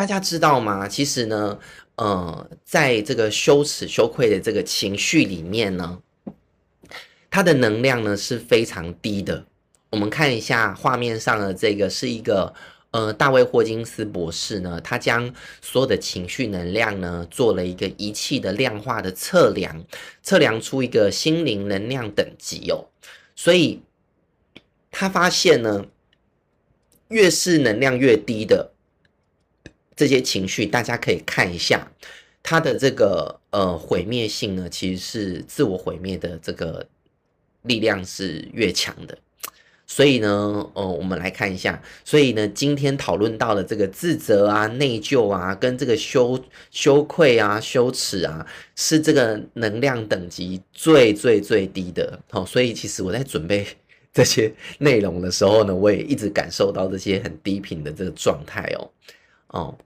大家知道吗？其实呢，呃，在这个羞耻、羞愧的这个情绪里面呢，它的能量呢是非常低的。我们看一下画面上的这个，是一个呃，大卫霍金斯博士呢，他将所有的情绪能量呢做了一个仪器的量化的测量，测量出一个心灵能量等级哦。所以他发现呢，越是能量越低的这些情绪，大家可以看一下它的这个呃毁灭性呢，其实是自我毁灭的这个力量是越强的。所以呢，呃，我们来看一下。所以呢，今天讨论到的这个自责啊、内疚啊，跟这个羞羞愧啊、羞耻啊，是这个能量等级最最最低的。好，所以其实我在准备 这些内容的时候呢，我也一直感受到这些很低频的这个状态哦。哦，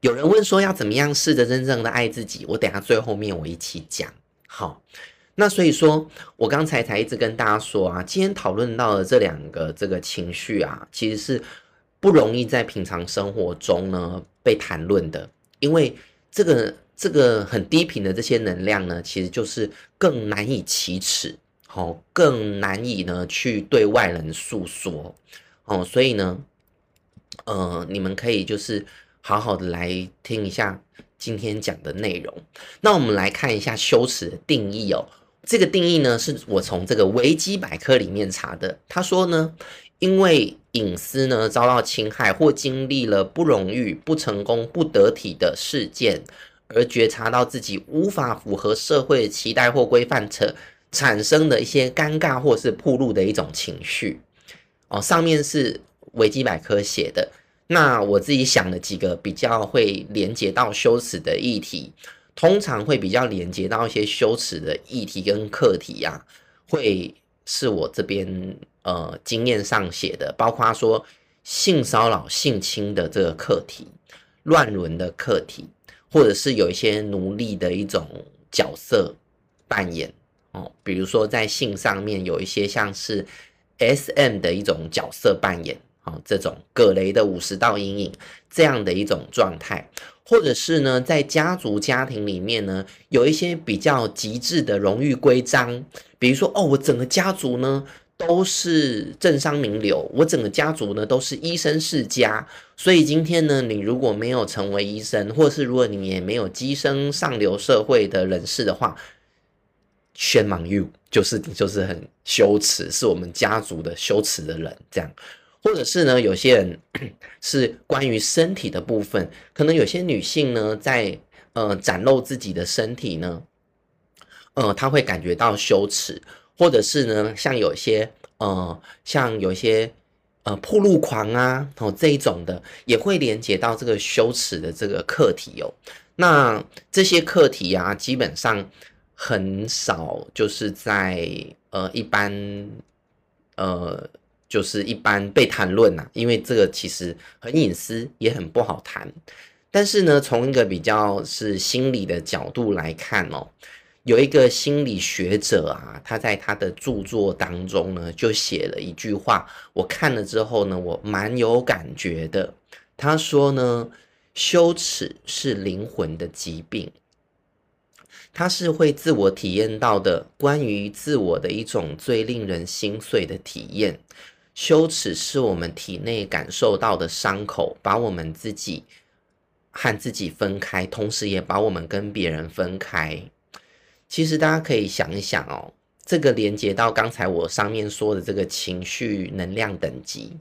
有人问说要怎么样试着真正的爱自己？我等下最后面我一起讲。好。那所以说，我刚才才一直跟大家说啊，今天讨论到的这两个这个情绪啊，其实是不容易在平常生活中呢被谈论的，因为这个这个很低频的这些能量呢，其实就是更难以启齿，好，更难以呢去对外人诉说，哦，所以呢，呃，你们可以就是好好的来听一下今天讲的内容。那我们来看一下羞耻的定义哦。这个定义呢，是我从这个维基百科里面查的。他说呢，因为隐私呢遭到侵害，或经历了不荣誉、不成功、不得体的事件，而觉察到自己无法符合社会期待或规范，产产生的一些尴尬或是暴露的一种情绪。哦，上面是维基百科写的。那我自己想了几个比较会连接到羞耻的议题。通常会比较连接到一些羞耻的议题跟课题呀、啊，会是我这边呃经验上写的，包括说性骚扰、性侵的这个课题、乱伦的课题，或者是有一些奴隶的一种角色扮演哦，比如说在性上面有一些像是 SM 的一种角色扮演。哦，这种葛雷的五十道阴影这样的一种状态，或者是呢，在家族家庭里面呢，有一些比较极致的荣誉规章，比如说，哦，我整个家族呢都是政商名流，我整个家族呢都是医生世家，所以今天呢，你如果没有成为医生，或是如果你也没有跻身上流社会的人士的话，shame on you，就是你就是很羞耻，是我们家族的羞耻的人，这样。或者是呢，有些人 是关于身体的部分，可能有些女性呢，在呃展露自己的身体呢，呃，她会感觉到羞耻，或者是呢，像有些呃，像有些呃暴露狂啊，哦这一种的，也会连接到这个羞耻的这个课题哦。那这些课题啊，基本上很少就是在呃一般呃。就是一般被谈论呐，因为这个其实很隐私，也很不好谈。但是呢，从一个比较是心理的角度来看哦，有一个心理学者啊，他在他的著作当中呢，就写了一句话，我看了之后呢，我蛮有感觉的。他说呢，羞耻是灵魂的疾病，它是会自我体验到的关于自我的一种最令人心碎的体验。羞耻是我们体内感受到的伤口，把我们自己和自己分开，同时也把我们跟别人分开。其实大家可以想一想哦，这个连接到刚才我上面说的这个情绪能量等级，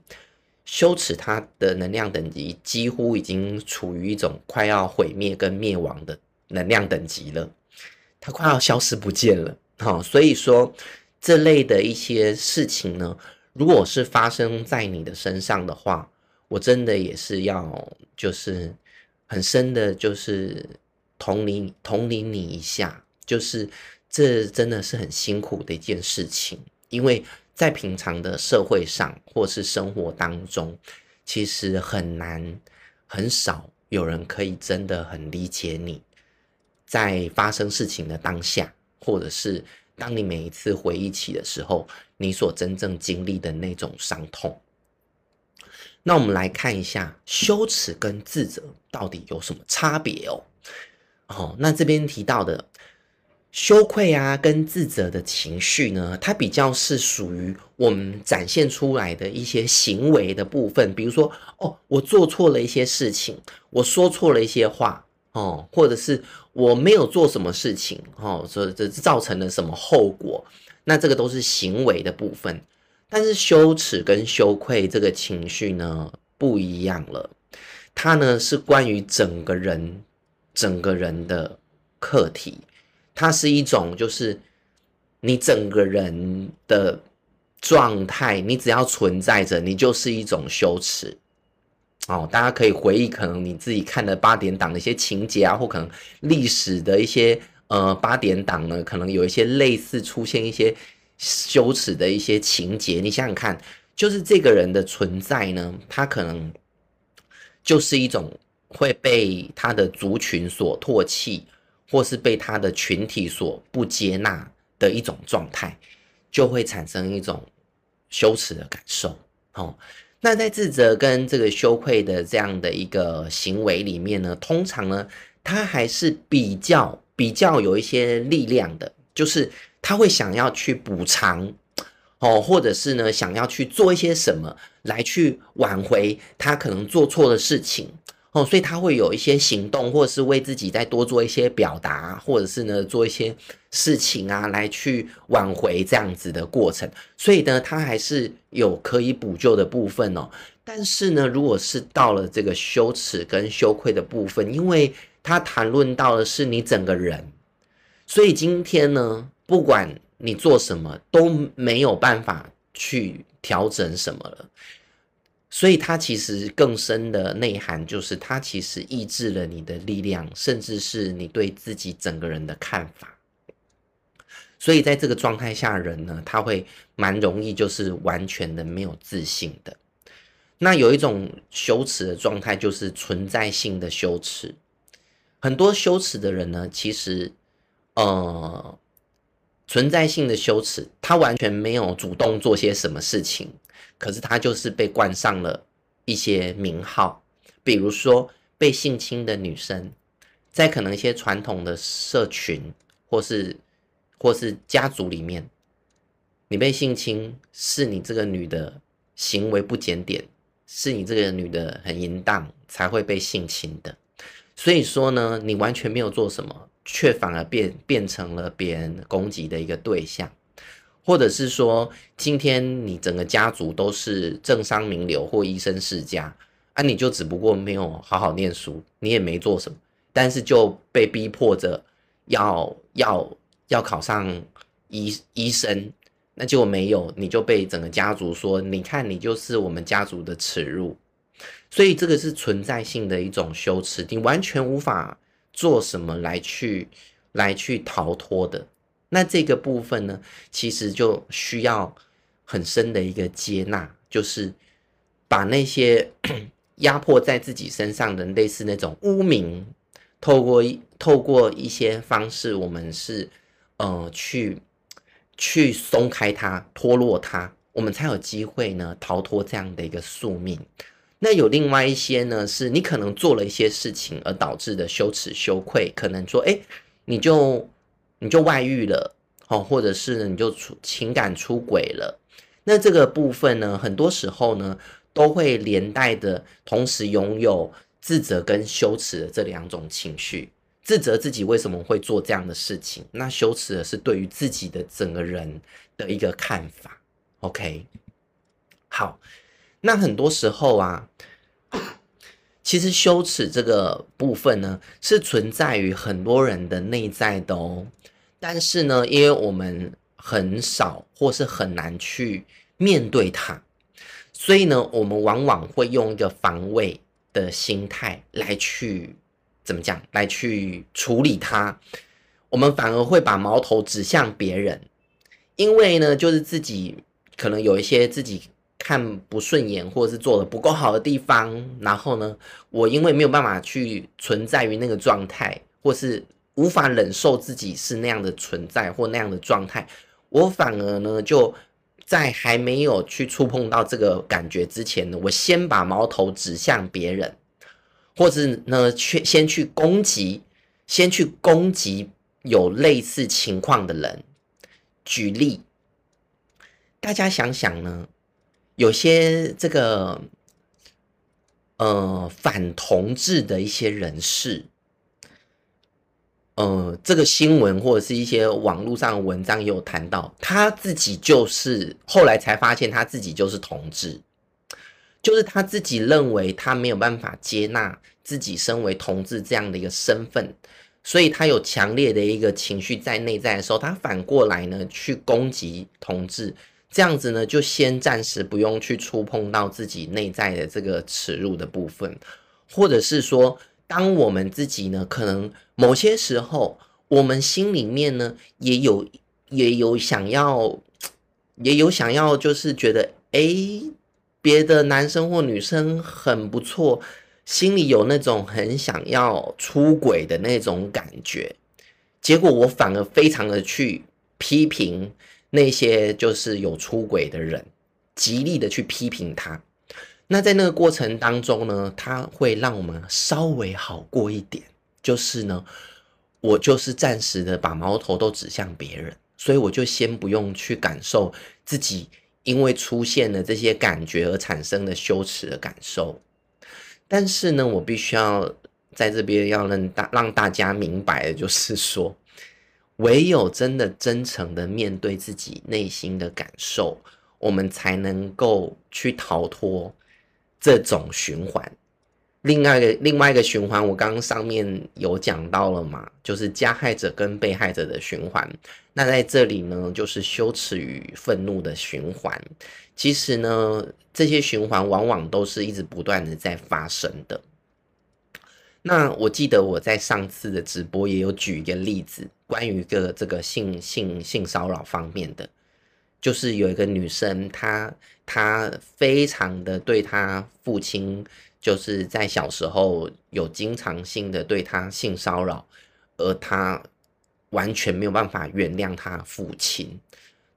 羞耻它的能量等级几乎已经处于一种快要毁灭跟灭亡的能量等级了，它快要消失不见了。好，所以说这类的一些事情呢。如果是发生在你的身上的话，我真的也是要就是很深的，就是同理同理你一下，就是这真的是很辛苦的一件事情，因为在平常的社会上或是生活当中，其实很难很少有人可以真的很理解你，在发生事情的当下，或者是。当你每一次回忆起的时候，你所真正经历的那种伤痛。那我们来看一下羞耻跟自责到底有什么差别哦。哦，那这边提到的羞愧啊跟自责的情绪呢，它比较是属于我们展现出来的一些行为的部分，比如说哦，我做错了一些事情，我说错了一些话哦，或者是我没有做什么事情哦，所以这造成了什么后果，那这个都是行为的部分。但是羞耻跟羞愧这个情绪呢，不一样了，它呢是关于整个人、整个人的课题，它是一种就是你整个人的状态，你只要存在着，你就是一种羞耻。哦，大家可以回忆，可能你自己看的八点档的一些情节啊，或可能历史的一些呃八点档呢，可能有一些类似出现一些。羞耻的一些情节，你想想看，就是这个人的存在呢，他可能就是一种会被他的族群所唾弃，或是被他的群体所不接纳的一种状态，就会产生一种羞耻的感受。哦，那在自责跟这个羞愧的这样的一个行为里面呢，通常呢，他还是比较比较有一些力量的，就是。他会想要去补偿，哦，或者是呢，想要去做一些什么来去挽回他可能做错的事情，哦，所以他会有一些行动，或者是为自己再多做一些表达，或者是呢，做一些事情啊，来去挽回这样子的过程。所以呢，他还是有可以补救的部分哦。但是呢，如果是到了这个羞耻跟羞愧的部分，因为他谈论到的是你整个人，所以今天呢。不管你做什么都没有办法去调整什么了，所以它其实更深的内涵就是它其实抑制了你的力量，甚至是你对自己整个人的看法。所以在这个状态下，人呢，他会蛮容易就是完全的没有自信的。那有一种羞耻的状态，就是存在性的羞耻。很多羞耻的人呢，其实呃。存在性的羞耻，他完全没有主动做些什么事情，可是他就是被冠上了一些名号，比如说被性侵的女生，在可能一些传统的社群或是或是家族里面，你被性侵是你这个女的行为不检点，是你这个女的很淫荡才会被性侵的，所以说呢，你完全没有做什么。却反而变变成了别人攻击的一个对象，或者是说，今天你整个家族都是政商名流或医生世家，啊，你就只不过没有好好念书，你也没做什么，但是就被逼迫着要要要考上医医生，那结果没有，你就被整个家族说，你看你就是我们家族的耻辱，所以这个是存在性的一种羞耻，你完全无法。做什么来去来去逃脱的？那这个部分呢，其实就需要很深的一个接纳，就是把那些 压迫在自己身上的类似那种污名，透过透过一些方式，我们是呃去去松开它、脱落它，我们才有机会呢逃脱这样的一个宿命。那有另外一些呢，是你可能做了一些事情而导致的羞耻、羞愧，可能说，哎，你就你就外遇了，哦，或者是呢，你就出情感出轨了。那这个部分呢，很多时候呢，都会连带的同时拥有自责跟羞耻的这两种情绪。自责自己为什么会做这样的事情，那羞耻的是对于自己的整个人的一个看法。OK，好。那很多时候啊，其实羞耻这个部分呢，是存在于很多人的内在的哦。但是呢，因为我们很少或是很难去面对它，所以呢，我们往往会用一个防卫的心态来去怎么讲，来去处理它。我们反而会把矛头指向别人，因为呢，就是自己可能有一些自己。看不顺眼，或者是做的不够好的地方，然后呢，我因为没有办法去存在于那个状态，或是无法忍受自己是那样的存在或那样的状态，我反而呢就在还没有去触碰到这个感觉之前呢，我先把矛头指向别人，或是呢，去先去攻击，先去攻击有类似情况的人。举例，大家想想呢，有些这个呃反同志的一些人士。呃，这个新闻或者是一些网络上的文章也有谈到，他自己就是后来才发现他自己就是同志，就是他自己认为他没有办法接纳自己身为同志这样的一个身份，所以他有强烈的一个情绪在内在的时候，他反过来呢去攻击同志，这样子呢就先暂时不用去触碰到自己内在的这个耻辱的部分，或者是说。当我们自己呢，可能某些时候，我们心里面呢，也有也有想要，也有想要，就是觉得，诶，别的男生或女生很不错，心里有那种很想要出轨的那种感觉，结果我反而非常的去批评那些就是有出轨的人，极力的去批评他。那在那个过程当中呢，他会让我们稍微好过一点。就是呢，我就是暂时的把矛头都指向别人，所以我就先不用去感受自己因为出现了这些感觉而产生的羞耻的感受。但是呢，我必须要在这边要让大让大家明白的就是说，唯有真的真诚的面对自己内心的感受，我们才能够去逃脱。这种循环，另外一个另外一个循环，我刚刚上面有讲到了嘛，就是加害者跟被害者的循环。那在这里呢，就是羞耻与愤怒的循环。其实呢，这些循环往往都是一直不断的在发生的。那我记得我在上次的直播也有举一个例子，关于个这个性性性骚扰方面的。就是有一个女生，她她非常的对她父亲，就是在小时候有经常性的对她性骚扰，而她完全没有办法原谅她父亲。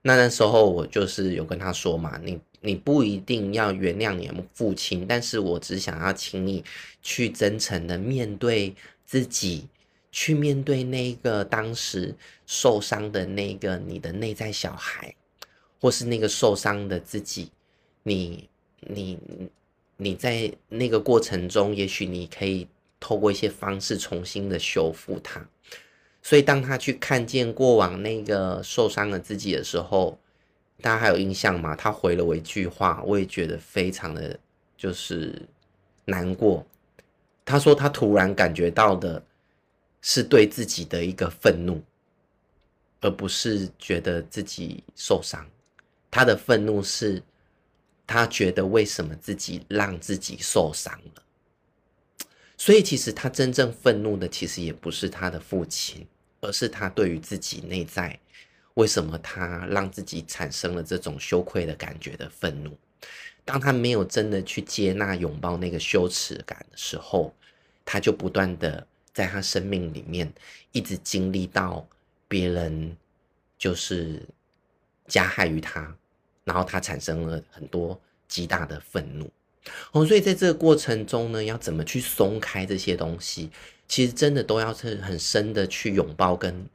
那那时候我就是有跟他说嘛，你你不一定要原谅你的父亲，但是我只想要请你去真诚的面对自己，去面对那个当时受伤的那个你的内在小孩。或是那个受伤的自己，你你你在那个过程中，也许你可以透过一些方式重新的修复它。所以当他去看见过往那个受伤的自己的时候，大家还有印象吗？他回了我一句话，我也觉得非常的就是难过。他说他突然感觉到的是对自己的一个愤怒，而不是觉得自己受伤。他的愤怒是，他觉得为什么自己让自己受伤了，所以其实他真正愤怒的其实也不是他的父亲，而是他对于自己内在为什么他让自己产生了这种羞愧的感觉的愤怒。当他没有真的去接纳、拥抱那个羞耻感的时候，他就不断的在他生命里面一直经历到别人就是。加害于他，然后他产生了很多极大的愤怒哦，所以在这个过程中呢，要怎么去松开这些东西？其实真的都要是很深的去拥抱，跟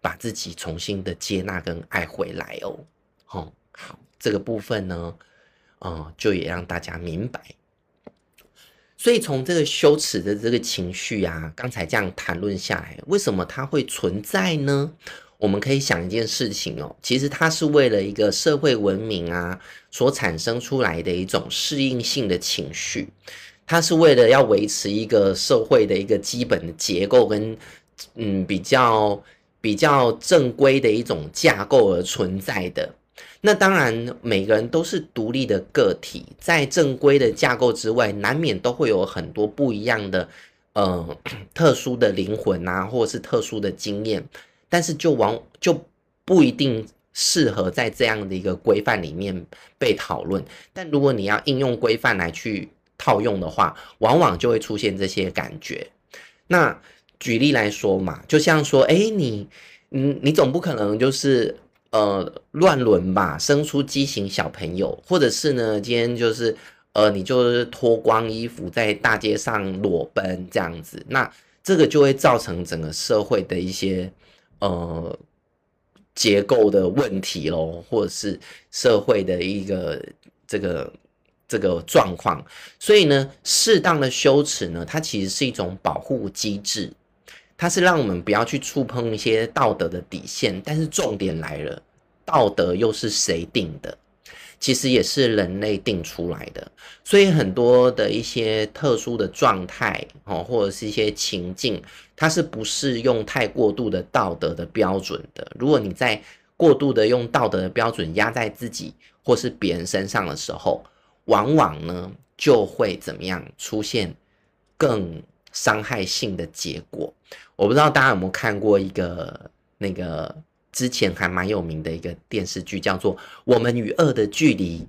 把自己重新的接纳跟爱回来哦。好，好，这个部分呢，嗯，就也让大家明白。所以从这个羞耻的这个情绪啊，刚才这样谈论下来，为什么它会存在呢？我们可以想一件事情哦，其实它是为了一个社会文明啊所产生出来的一种适应性的情绪，它是为了要维持一个社会的一个基本的结构跟嗯比较比较正规的一种架构而存在的。那当然，每个人都是独立的个体，在正规的架构之外，难免都会有很多不一样的呃 特殊的灵魂啊，或者是特殊的经验。但是就往就不一定适合在这样的一个规范里面被讨论。但如果你要应用规范来去套用的话，往往就会出现这些感觉。那举例来说嘛，就像说，哎，你，你，你总不可能就是呃乱伦吧，生出畸形小朋友，或者是呢，今天就是呃你就是脱光衣服在大街上裸奔这样子，那这个就会造成整个社会的一些呃结构的问题咯，或者是社会的一个这个。这个状况，所以呢，适当的羞耻呢，它其实是一种保护机制，它是让我们不要去触碰一些道德的底线。但是重点来了，道德又是谁定的？其实也是人类定出来的。所以很多的一些特殊的状态哦，或者是一些情境，它是不是用太过度的道德的标准的？如果你在过度的用道德的标准压在自己或是别人身上的时候，往往呢，就会怎么样出现更伤害性的结果。我不知道大家有没有看过一个那个之前还蛮有名的一个电视剧，叫做《我们与恶的距离》。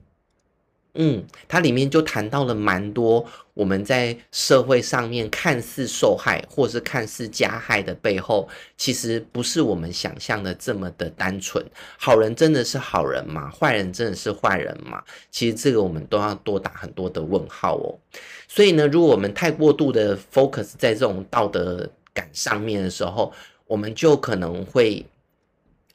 嗯，它里面就谈到了蛮多我们在社会上面看似受害或是看似加害的背后，其实不是我们想象的这么的单纯。好人真的是好人吗？坏人真的是坏人吗？其实这个我们都要多打很多的问号哦。所以呢，如果我们太过度的 focus 在这种道德感上面的时候，我们就可能会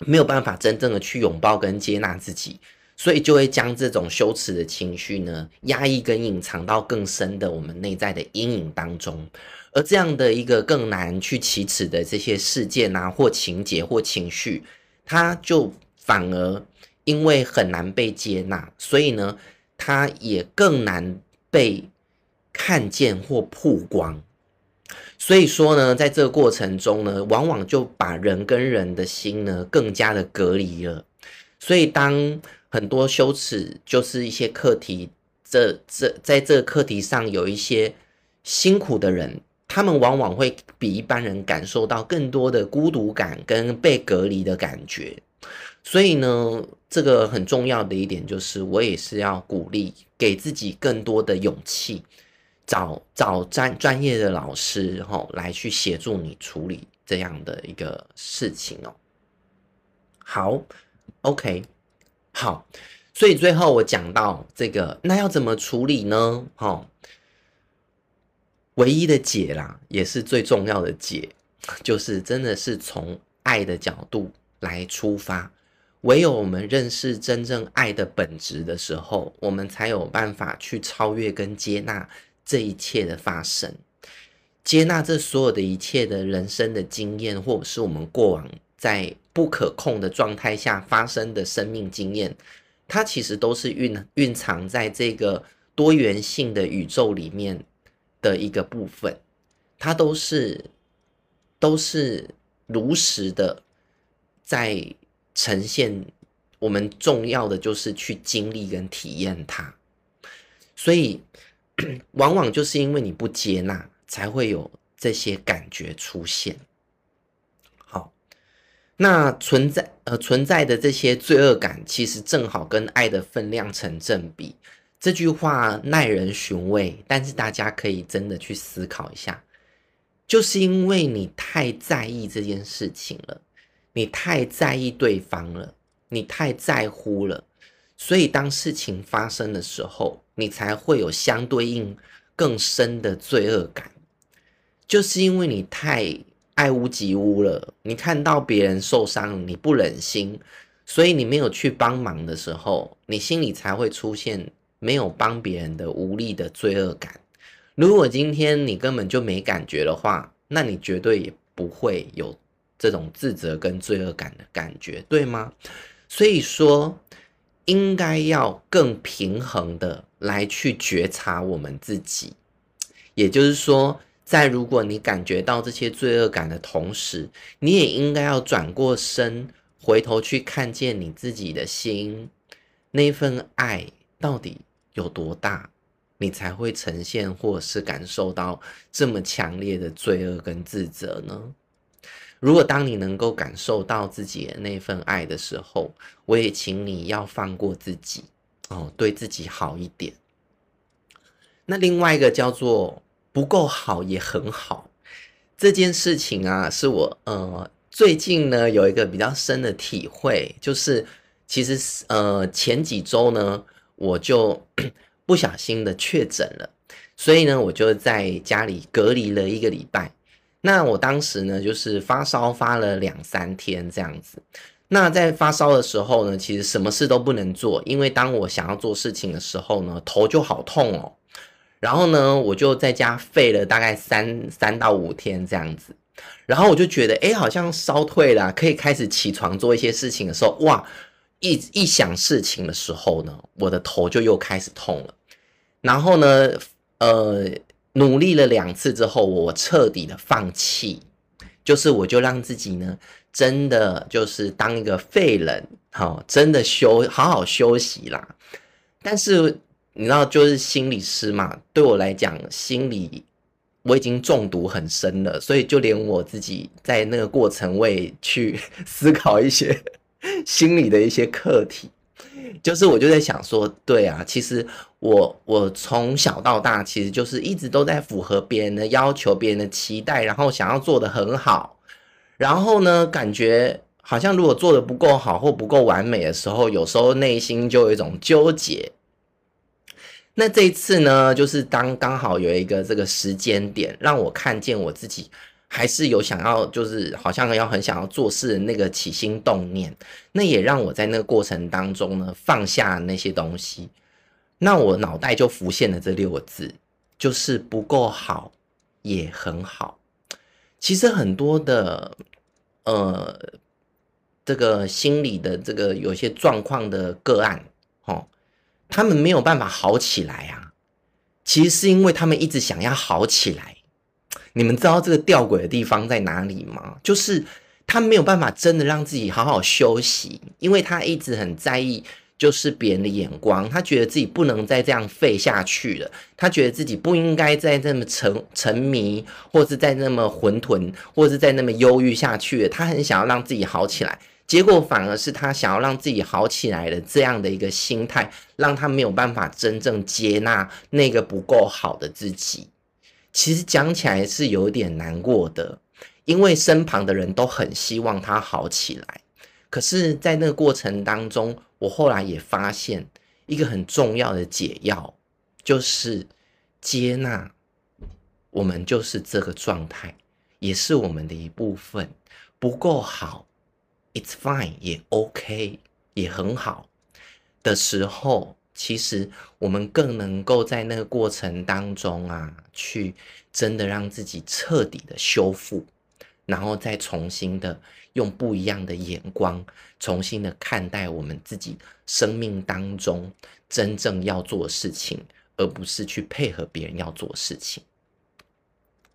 没有办法真正的去拥抱跟接纳自己。所以就会将这种羞耻的情绪呢，压抑跟隐藏到更深的我们内在的阴影当中，而这样的一个更难去启齿的这些事件啊，或情节或情绪，它就反而因为很难被接纳，所以呢，它也更难被看见或曝光。所以说呢，在这个过程中呢，往往就把人跟人的心呢更加的隔离了。所以当很多羞耻就是一些课题，这这在这个课题上有一些辛苦的人，他们往往会比一般人感受到更多的孤独感跟被隔离的感觉。所以呢，这个很重要的一点就是，我也是要鼓励给自己更多的勇气，找找专专业的老师吼来去协助你处理这样的一个事情哦。好，OK。好，所以最后我讲到这个，那要怎么处理呢？哈，唯一的解啦，也是最重要的解，就是真的是从爱的角度来出发。唯有我们认识真正爱的本质的时候，我们才有办法去超越跟接纳这一切的发生，接纳这所有的一切的人生的经验，或者是我们过往。在不可控的状态下发生的生命经验，它其实都是蕴蕴藏在这个多元性的宇宙里面的一个部分，它都是都是如实的在呈现。我们重要的就是去经历跟体验它，所以往往就是因为你不接纳，才会有这些感觉出现。好那存在呃存在的这些罪恶感，其实正好跟爱的分量成正比。这句话耐人寻味，但是大家可以真的去思考一下，就是因为你太在意这件事情了，你太在意对方了，你太在乎了，所以当事情发生的时候，你才会有相对应更深的罪恶感，就是因为你太。爱屋及乌了，你看到别人受伤，你不忍心，所以你没有去帮忙的时候，你心里才会出现没有帮别人的无力的罪恶感。如果今天你根本就没感觉的话，那你绝对也不会有这种自责跟罪恶感的感觉，对吗？所以说，应该要更平衡的来去觉察我们自己，也就是说。在如果你感觉到这些罪恶感的同时，你也应该要转过身，回头去看见你自己的心，那份爱到底有多大，你才会呈现或是感受到这么强烈的罪恶跟自责呢？如果当你能够感受到自己的那份爱的时候，我也请你要放过自己哦，对自己好一点。那另外一个叫做。不够好也很好，这件事情啊，是我呃最近呢有一个比较深的体会，就是其实呃前几周呢我就 不小心的确诊了，所以呢我就在家里隔离了一个礼拜。那我当时呢就是发烧发了两三天这样子。那在发烧的时候呢，其实什么事都不能做，因为当我想要做事情的时候呢，头就好痛哦。然后呢，我就在家废了大概三三到五天这样子。然后我就觉得，哎，好像烧退了，可以开始起床做一些事情的时候，哇，一一想事情的时候呢，我的头就又开始痛了。然后呢，呃，努力了两次之后，我彻底的放弃，就是我就让自己呢。真的就是当一个废人，好，真的休好好休息啦。但是你知道，就是心理师嘛，对我来讲，心理我已经中毒很深了，所以就连我自己在那个过程，我也去 思考一些心理的一些课题。就是我就在想说，对啊，其实我我从小到大，其实就是一直都在符合别人的要求、别人的期待，然后想要做得很好。然后呢，感觉好像如果做得不够好或不够完美的时候，有时候内心就有一种纠结。那这一次呢，就是当刚好有一个这个时间点，让我看见我自己还是有想要，就是好像要很想要做事的那个起心动念。那也让我在那个过程当中呢，放下那些东西。那我脑袋就浮现了这六个字，就是不够好也很好。其实很多的。呃，这个心理的这个有些状况的个案，哦，他们没有办法好起来啊。其实是因为他们一直想要好起来。你们知道这个吊诡的地方在哪里吗？就是他没有办法真的让自己好好休息，因为他一直很在意。就是别人的眼光，他觉得自己不能再这样废下去了，他觉得自己不应该再这么沉沉迷，或是再那么混沌，或是再那么忧郁下去了。他很想要让自己好起来，结果反而是他想要让自己好起来的这样的一个心态，让他没有办法真正接纳那个不够好的自己。其实讲起来是有点难过的，因为身旁的人都很希望他好起来，可是，在那个过程当中。我后来也发现一个很重要的解药，就是接纳我们就是这个状态，也是我们的一部分。不够好，it's fine，也 OK，也很好的时候，其实我们更能够在那个过程当中啊，去真的让自己彻底的修复，然后再重新的。用不一样的眼光，重新的看待我们自己生命当中真正要做的事情，而不是去配合别人要做的事情。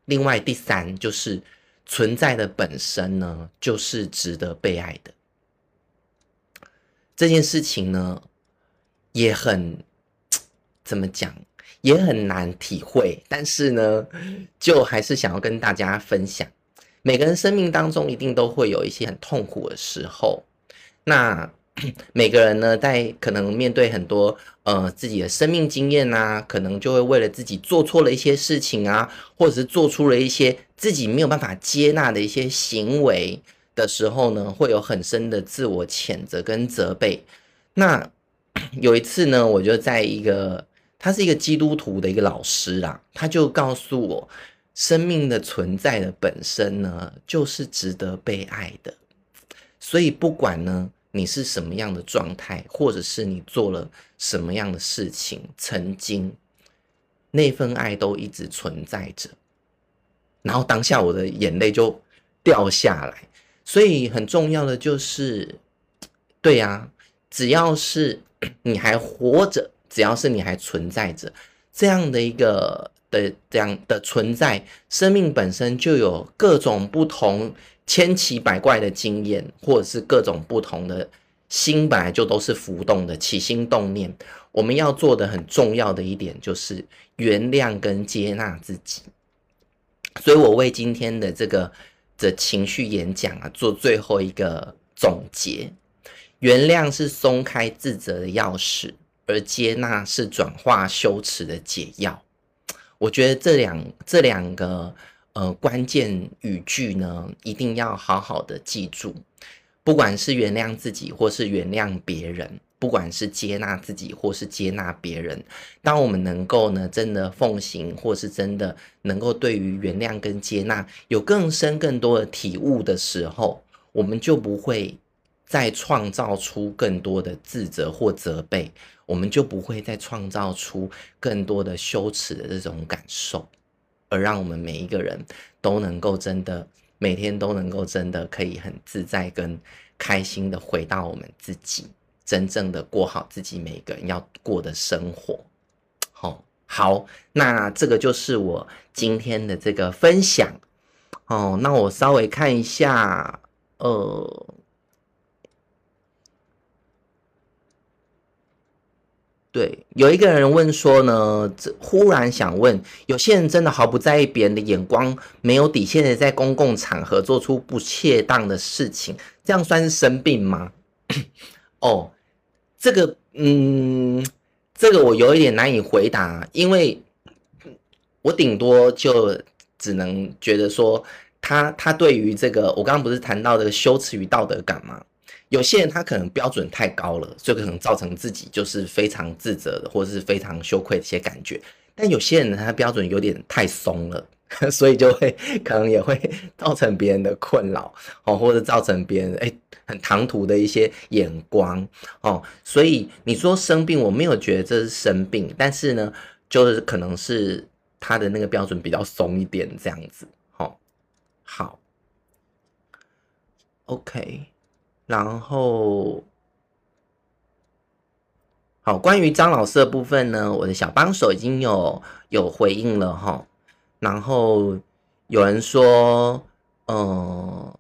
另外，第三就是存在的本身呢，就是值得被爱的。这件事情呢，也很怎么讲，也很难体会，但是呢，就还是想要跟大家分享。每个人生命当中一定都会有一些很痛苦的时候，那 每个人呢，在可能面对很多呃自己的生命经验啊，可能就会为了自己做错了一些事情啊，或者是做出了一些自己没有办法接纳的一些行为的时候呢，会有很深的自我谴责跟责备。那有一次呢，我就在一个他是一个基督徒的一个老师啦，他就告诉我。生命的存在的本身呢，就是值得被爱的。所以不管呢，你是什么样的状态，或者是你做了什么样的事情，曾经那份爱都一直存在着。然后当下我的眼泪就掉下来。所以很重要的就是，对呀，只要是你还活着，只要是你还存在着，这样的一个。的这样的存在，生命本身就有各种不同、千奇百怪的经验，或者是各种不同的心，本来就都是浮动的起心动念。我们要做的很重要的一点，就是原谅跟接纳自己。所以我为今天的这个的情绪演讲啊，做最后一个总结：原谅是松开自责的钥匙，而接纳是转化羞耻的解药。我觉得这两这两个呃关键语句呢，一定要好好的记住，不管是原谅自己，或是原谅别人。不管是接纳自己或是接纳别人，当我们能够呢，真的奉行，或是真的能够对于原谅跟接纳有更深更多的体悟的时候，我们就不会再创造出更多的自责或责备，我们就不会再创造出更多的羞耻的这种感受，而让我们每一个人都能够真的每天都能够真的可以很自在跟开心的回到我们自己。真正的过好自己每个人要过的生活，好，好，那这个就是我今天的这个分享哦。那我稍微看一下，呃，对，有一个人问说呢，忽然想问，有些人真的毫不在意别人的眼光，没有底线的在公共场合做出不恰当的事情，这样算是生病吗？哦。这个，嗯，这个我有一点难以回答，因为我顶多就只能觉得说他，他对于这个，我刚刚不是谈到的羞耻与道德感吗？有些人他可能标准太高了，所以可能造成自己就是非常自责的，或者是非常羞愧的一些感觉。但有些人呢他标准有点太松了。所以就会可能也会造成别人的困扰哦，或者造成别人哎很唐突的一些眼光哦。所以你说生病，我没有觉得这是生病，但是呢，就是可能是他的那个标准比较松一点这样子。哦，好，OK，然后好，关于张老师的部分呢，我的小帮手已经有有回应了哈。然后有人说，呃，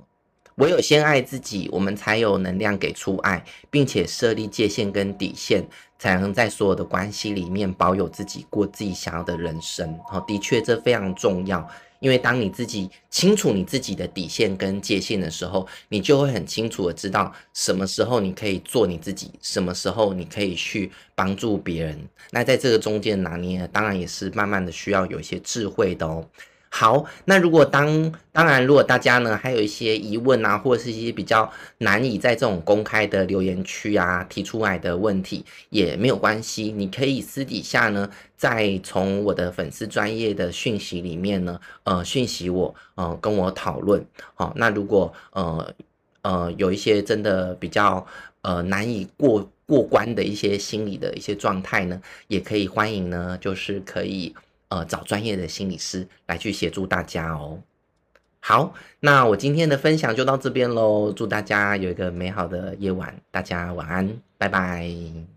唯有先爱自己，我们才有能量给出爱，并且设立界限跟底线，才能在所有的关系里面保有自己，过自己想要的人生。好，的确这非常重要。因为当你自己清楚你自己的底线跟界限的时候，你就会很清楚的知道什么时候你可以做你自己，什么时候你可以去帮助别人。那在这个中间拿捏，当然也是慢慢的需要有一些智慧的哦。好，那如果当当然，如果大家呢还有一些疑问啊，或者是一些比较难以在这种公开的留言区啊提出来的问题，也没有关系，你可以私底下呢再从我的粉丝专业的讯息里面呢，呃，讯息我，呃，跟我讨论。好，那如果呃呃有一些真的比较呃难以过过关的一些心理的一些状态呢，也可以欢迎呢，就是可以。呃，找专业的心理师来去协助大家哦。好，那我今天的分享就到这边喽。祝大家有一个美好的夜晚，大家晚安，拜拜。